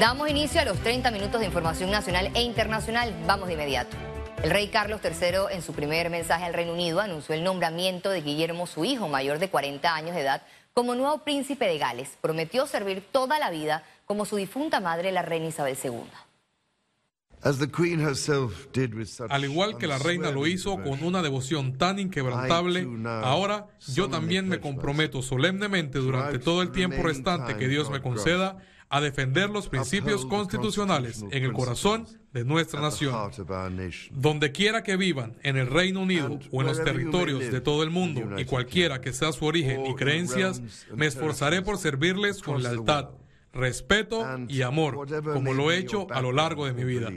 Damos inicio a los 30 minutos de información nacional e internacional. Vamos de inmediato. El rey Carlos III, en su primer mensaje al Reino Unido, anunció el nombramiento de Guillermo, su hijo mayor de 40 años de edad, como nuevo príncipe de Gales. Prometió servir toda la vida como su difunta madre, la reina Isabel II. Al igual que la reina lo hizo con una devoción tan inquebrantable, ahora yo también me comprometo solemnemente durante todo el tiempo restante que Dios me conceda a defender los principios constitucionales en el corazón de nuestra nación. Donde quiera que vivan, en el Reino Unido o en los territorios de todo el mundo, y cualquiera que sea su origen y creencias, me esforzaré por servirles con lealtad, respeto y amor, como lo he hecho a lo largo de mi vida.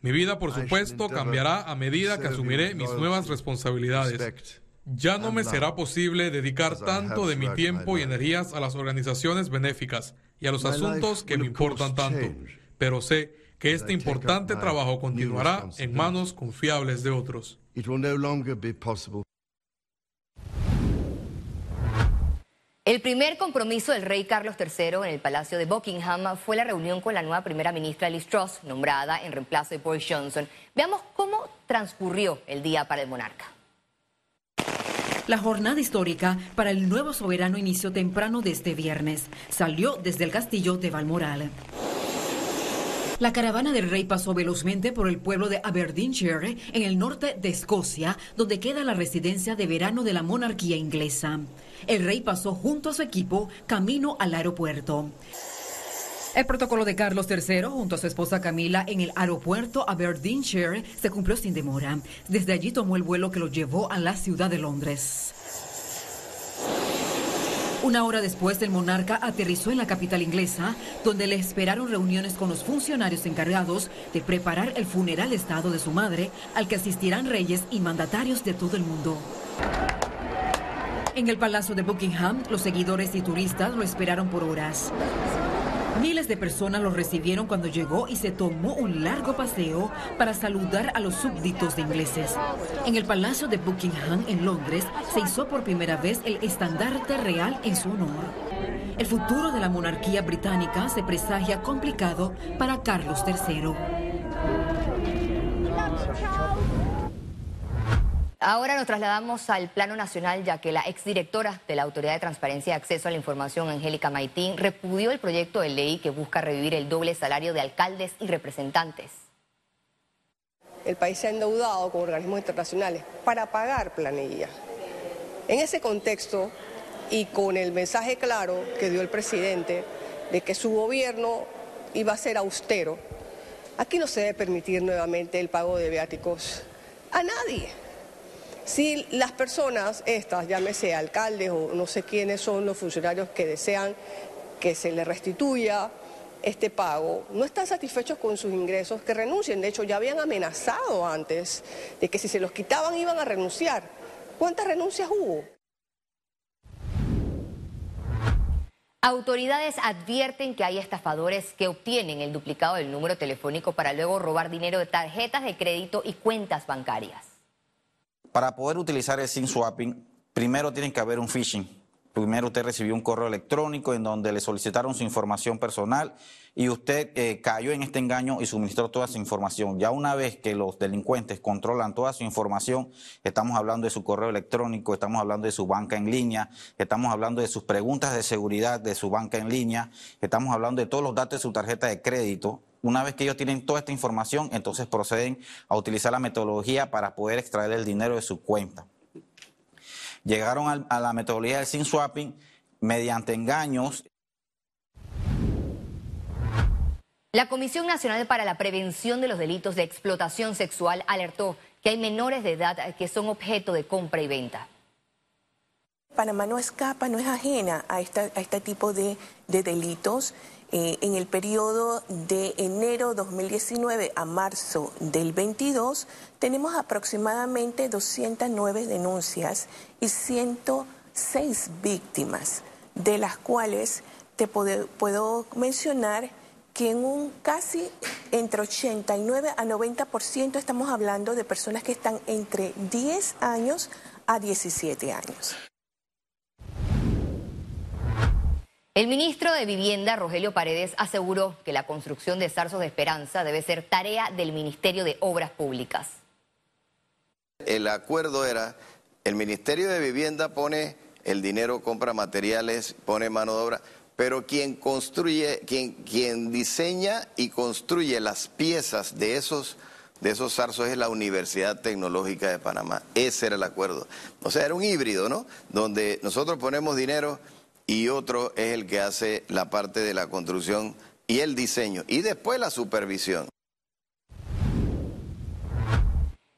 Mi vida, por supuesto, cambiará a medida que asumiré mis nuevas responsabilidades. Ya no me será posible dedicar tanto de mi tiempo y energías a las organizaciones benéficas y a los asuntos que me importan tanto, pero sé que este importante trabajo continuará en manos confiables de otros. El primer compromiso del rey Carlos III en el Palacio de Buckingham fue la reunión con la nueva primera ministra Liz Truss, nombrada en reemplazo de Boris Johnson. Veamos cómo transcurrió el día para el monarca. La jornada histórica para el nuevo soberano inició temprano de este viernes. Salió desde el castillo de Balmoral. La caravana del rey pasó velozmente por el pueblo de Aberdeenshire, en el norte de Escocia, donde queda la residencia de verano de la monarquía inglesa. El rey pasó junto a su equipo camino al aeropuerto. El protocolo de Carlos III junto a su esposa Camila en el aeropuerto Aberdeenshire se cumplió sin demora. Desde allí tomó el vuelo que lo llevó a la ciudad de Londres. Una hora después, el monarca aterrizó en la capital inglesa, donde le esperaron reuniones con los funcionarios encargados de preparar el funeral Estado de su madre, al que asistirán reyes y mandatarios de todo el mundo. En el Palacio de Buckingham, los seguidores y turistas lo esperaron por horas. Miles de personas lo recibieron cuando llegó y se tomó un largo paseo para saludar a los súbditos de ingleses. En el Palacio de Buckingham, en Londres, se hizo por primera vez el estandarte real en su honor. El futuro de la monarquía británica se presagia complicado para Carlos III. Ahora nos trasladamos al plano nacional, ya que la exdirectora de la Autoridad de Transparencia y Acceso a la Información, Angélica Maitín, repudió el proyecto de ley que busca revivir el doble salario de alcaldes y representantes. El país se ha endeudado con organismos internacionales para pagar planilla. En ese contexto y con el mensaje claro que dio el presidente de que su gobierno iba a ser austero, aquí no se debe permitir nuevamente el pago de viáticos a nadie. Si las personas estas, llámese alcaldes o no sé quiénes son los funcionarios que desean que se les restituya este pago, no están satisfechos con sus ingresos, que renuncien. De hecho, ya habían amenazado antes de que si se los quitaban iban a renunciar. ¿Cuántas renuncias hubo? Autoridades advierten que hay estafadores que obtienen el duplicado del número telefónico para luego robar dinero de tarjetas de crédito y cuentas bancarias. Para poder utilizar el SIM swapping, primero tiene que haber un phishing. Primero usted recibió un correo electrónico en donde le solicitaron su información personal y usted eh, cayó en este engaño y suministró toda su información. Ya una vez que los delincuentes controlan toda su información, estamos hablando de su correo electrónico, estamos hablando de su banca en línea, estamos hablando de sus preguntas de seguridad de su banca en línea, estamos hablando de todos los datos de su tarjeta de crédito una vez que ellos tienen toda esta información, entonces proceden a utilizar la metodología para poder extraer el dinero de su cuenta. Llegaron a la metodología del SIM swapping mediante engaños. La Comisión Nacional para la Prevención de los Delitos de Explotación Sexual alertó que hay menores de edad que son objeto de compra y venta. Panamá no escapa, no es ajena a, este tipo de delitos. Eh, en el periodo de enero 2019 a marzo del 22 tenemos aproximadamente 209 denuncias y 106 víctimas, de las cuales te puedo, mencionar que en un casi entre 89 a 90% estamos hablando de personas que están entre 10 años a 17 años. El ministro de Vivienda, Rogelio Paredes, aseguró que la construcción de Zarzos de Esperanza debe ser tarea del Ministerio de Obras Públicas. El acuerdo era, el Ministerio de Vivienda pone el dinero, compra materiales, pone mano de obra, pero quien construye, quien, quien diseña y construye las piezas de esos de esos zarzos es la Universidad Tecnológica de Panamá. Ese era el acuerdo. O sea, era un híbrido, ¿no? Donde nosotros ponemos dinero y otro es el que hace la parte de la construcción y el diseño y después la supervisión.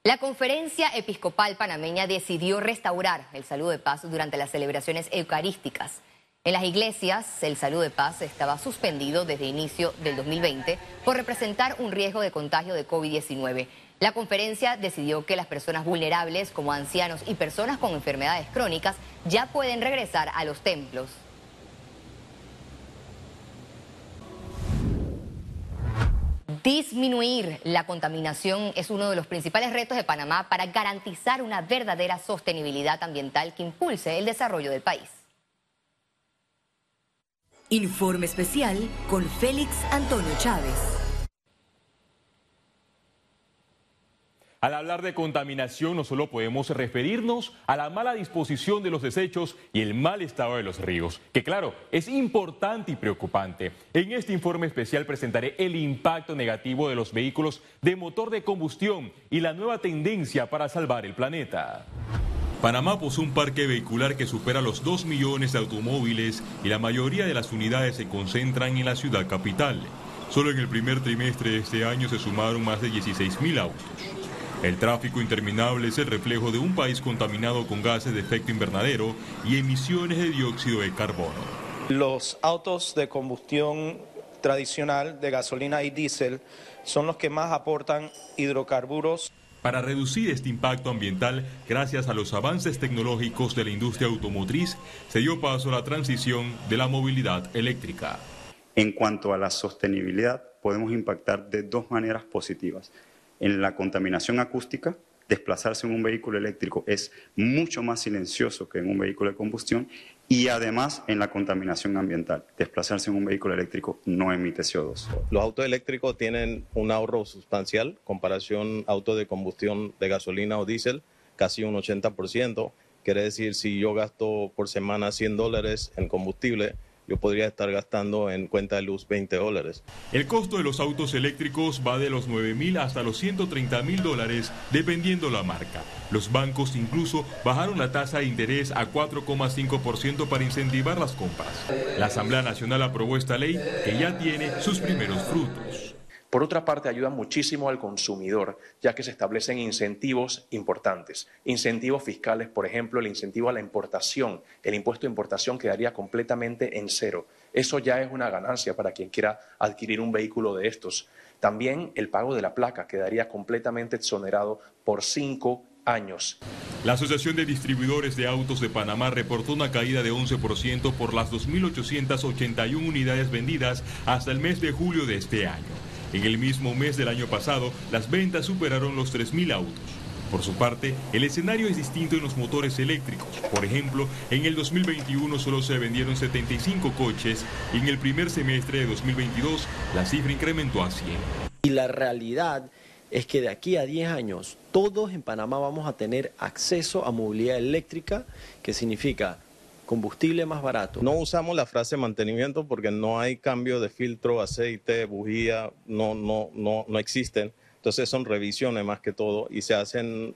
La conferencia episcopal panameña decidió restaurar el saludo de paz durante las celebraciones eucarísticas. En las iglesias, el saludo de paz estaba suspendido desde inicio del 2020 por representar un riesgo de contagio de COVID-19. La conferencia decidió que las personas vulnerables, como ancianos y personas con enfermedades crónicas, ya pueden regresar a los templos. Disminuir la contaminación es uno de los principales retos de Panamá para garantizar una verdadera sostenibilidad ambiental que impulse el desarrollo del país. Informe especial con Félix Antonio Chávez. Al hablar de contaminación no solo podemos referirnos a la mala disposición de los desechos y el mal estado de los ríos, que claro, es importante y preocupante. En este informe especial presentaré el impacto negativo de los vehículos de motor de combustión y la nueva tendencia para salvar el planeta. Panamá posee un parque vehicular que supera los 2 millones de automóviles y la mayoría de las unidades se concentran en la ciudad capital. Solo en el primer trimestre de este año se sumaron más de 16 mil autos. El tráfico interminable es el reflejo de un país contaminado con gases de efecto invernadero y emisiones de dióxido de carbono. Los autos de combustión tradicional de gasolina y diésel son los que más aportan hidrocarburos. Para reducir este impacto ambiental, gracias a los avances tecnológicos de la industria automotriz, se dio paso a la transición de la movilidad eléctrica. En cuanto a la sostenibilidad, podemos impactar de dos maneras positivas en la contaminación acústica, desplazarse en un vehículo eléctrico es mucho más silencioso que en un vehículo de combustión y además en la contaminación ambiental. Desplazarse en un vehículo eléctrico no emite CO2. Los autos eléctricos tienen un ahorro sustancial, comparación auto de combustión de gasolina o diésel, casi un 80%. Quiere decir, si yo gasto por semana 100 dólares en combustible, yo podría estar gastando en cuenta de luz 20 dólares. El costo de los autos eléctricos va de los 9 mil hasta los 130 mil dólares, dependiendo la marca. Los bancos incluso bajaron la tasa de interés a 4,5% para incentivar las compras. La Asamblea Nacional aprobó esta ley que ya tiene sus primeros frutos. Por otra parte, ayuda muchísimo al consumidor, ya que se establecen incentivos importantes. Incentivos fiscales, por ejemplo, el incentivo a la importación. El impuesto de importación quedaría completamente en cero. Eso ya es una ganancia para quien quiera adquirir un vehículo de estos. También el pago de la placa quedaría completamente exonerado por cinco años. La Asociación de Distribuidores de Autos de Panamá reportó una caída de 11% por las 2.881 unidades vendidas hasta el mes de julio de este año. En el mismo mes del año pasado, las ventas superaron los 3.000 autos. Por su parte, el escenario es distinto en los motores eléctricos. Por ejemplo, en el 2021 solo se vendieron 75 coches y en el primer semestre de 2022 la cifra incrementó a 100. Y la realidad es que de aquí a 10 años todos en Panamá vamos a tener acceso a movilidad eléctrica, que significa combustible más barato. No usamos la frase mantenimiento porque no hay cambio de filtro, aceite, bujía, no, no, no, no existen. Entonces son revisiones más que todo y se hacen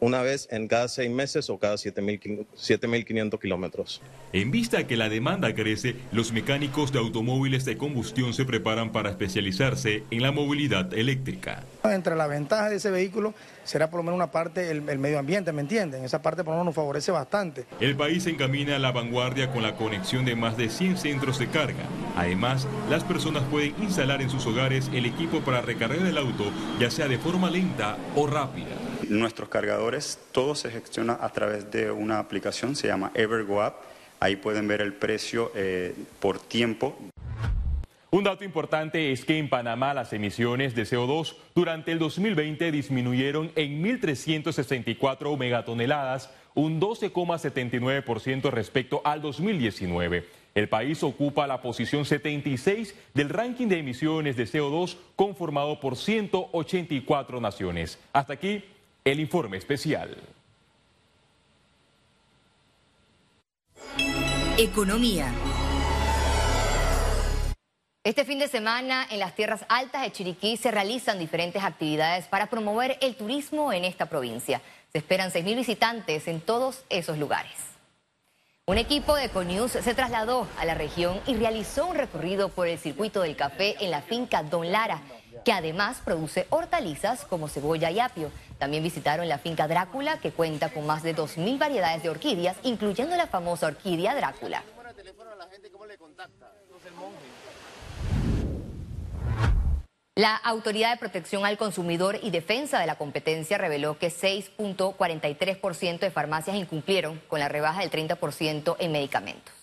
una vez en cada seis meses o cada 7.500 kilómetros. En vista que la demanda crece, los mecánicos de automóviles de combustión se preparan para especializarse en la movilidad eléctrica. Entre las ventajas de ese vehículo será por lo menos una parte el, medio ambiente, ¿me entienden? Esa parte por lo menos nos favorece bastante. El país se encamina a la vanguardia con la conexión de más de 100 centros de carga. Además, las personas pueden instalar en sus hogares el equipo para recargar el auto, ya sea de forma lenta o rápida. Nuestros cargadores, todo se gestiona a través de una aplicación, se llama EverGo Ahí pueden ver el precio eh, por tiempo. Un dato importante es que en Panamá las emisiones de CO2 durante el 2020 disminuyeron en 1.364 megatoneladas, un 12,79% respecto al 2019. El país ocupa la posición 76 del ranking de emisiones de CO2 conformado por 184 naciones. Hasta aquí el informe especial. Economía. Este fin de semana en las tierras altas de Chiriquí se realizan diferentes actividades para promover el turismo en esta provincia. Se esperan 6.000 visitantes en todos esos lugares. Un equipo de Econews se trasladó a la región y realizó un recorrido por el circuito del café en la finca Don Lara, que además produce hortalizas como cebolla y apio. También visitaron la finca Drácula, que cuenta con más de 2.000 variedades de orquídeas, incluyendo la famosa orquídea Drácula. La Autoridad de Protección al Consumidor y Defensa de la Competencia reveló que 6.43% de farmacias incumplieron con la rebaja del 30% en medicamentos.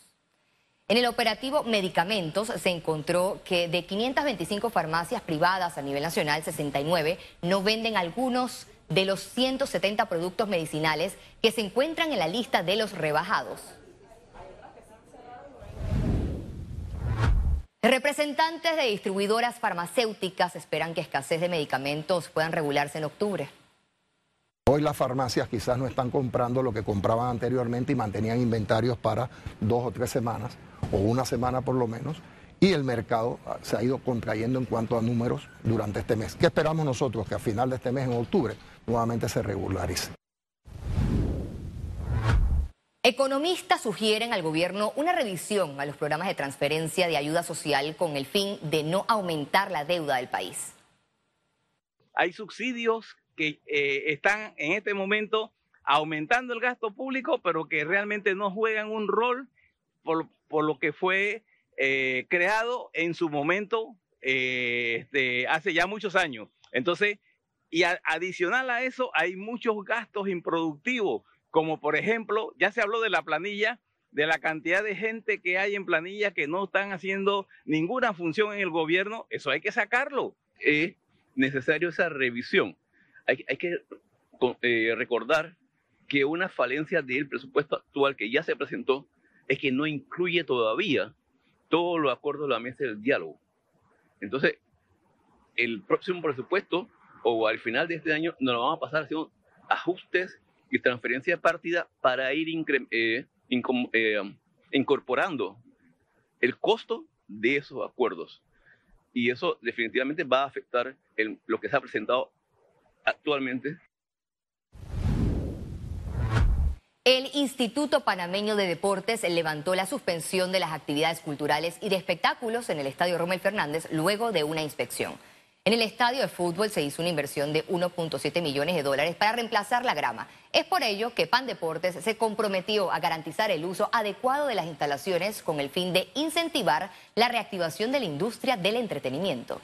En el operativo Medicamentos se encontró que de 525 farmacias privadas a nivel nacional, 69 no venden algunos de los 170 productos medicinales que se encuentran en la lista de los rebajados. Representantes de distribuidoras farmacéuticas esperan que escasez de medicamentos puedan regularse en octubre. Hoy las farmacias quizás no están comprando lo que compraban anteriormente y mantenían inventarios para dos o tres semanas, o una semana por lo menos, y el mercado se ha ido contrayendo en cuanto a números durante este mes. ¿Qué esperamos nosotros? Que a final de este mes, en octubre, nuevamente se regularice. Economistas sugieren al gobierno una revisión a los programas de transferencia de ayuda social con el fin de no aumentar la deuda del país. Hay subsidios que eh, están en este momento aumentando el gasto público, pero que realmente no juegan un rol por, lo que fue eh, creado en su momento eh, este, hace ya muchos años. Entonces, y adicional a eso, hay muchos gastos improductivos como por ejemplo, ya se habló de la planilla, de la cantidad de gente que hay en planilla que no están haciendo ninguna función en el gobierno, eso hay que sacarlo. Es necesario esa revisión. Hay, que eh, recordar que una falencia del presupuesto actual que ya se presentó es que no incluye todavía todos los acuerdos de la mesa del diálogo. Entonces, el próximo presupuesto o al final de este año nos lo vamos a pasar haciendo ajustes y transferencia de partida para ir eh, eh, incorporando el costo de esos acuerdos. Y eso definitivamente va a afectar lo que se ha presentado actualmente. El Instituto Panameño de Deportes levantó la suspensión de las actividades culturales y de espectáculos en el Estadio Romel Fernández luego de una inspección. En el estadio de fútbol se hizo una inversión de 1.7 millones de dólares para reemplazar la grama. Es por ello que Pan Deportes se comprometió a garantizar el uso adecuado de las instalaciones con el fin de incentivar la reactivación de la industria del entretenimiento.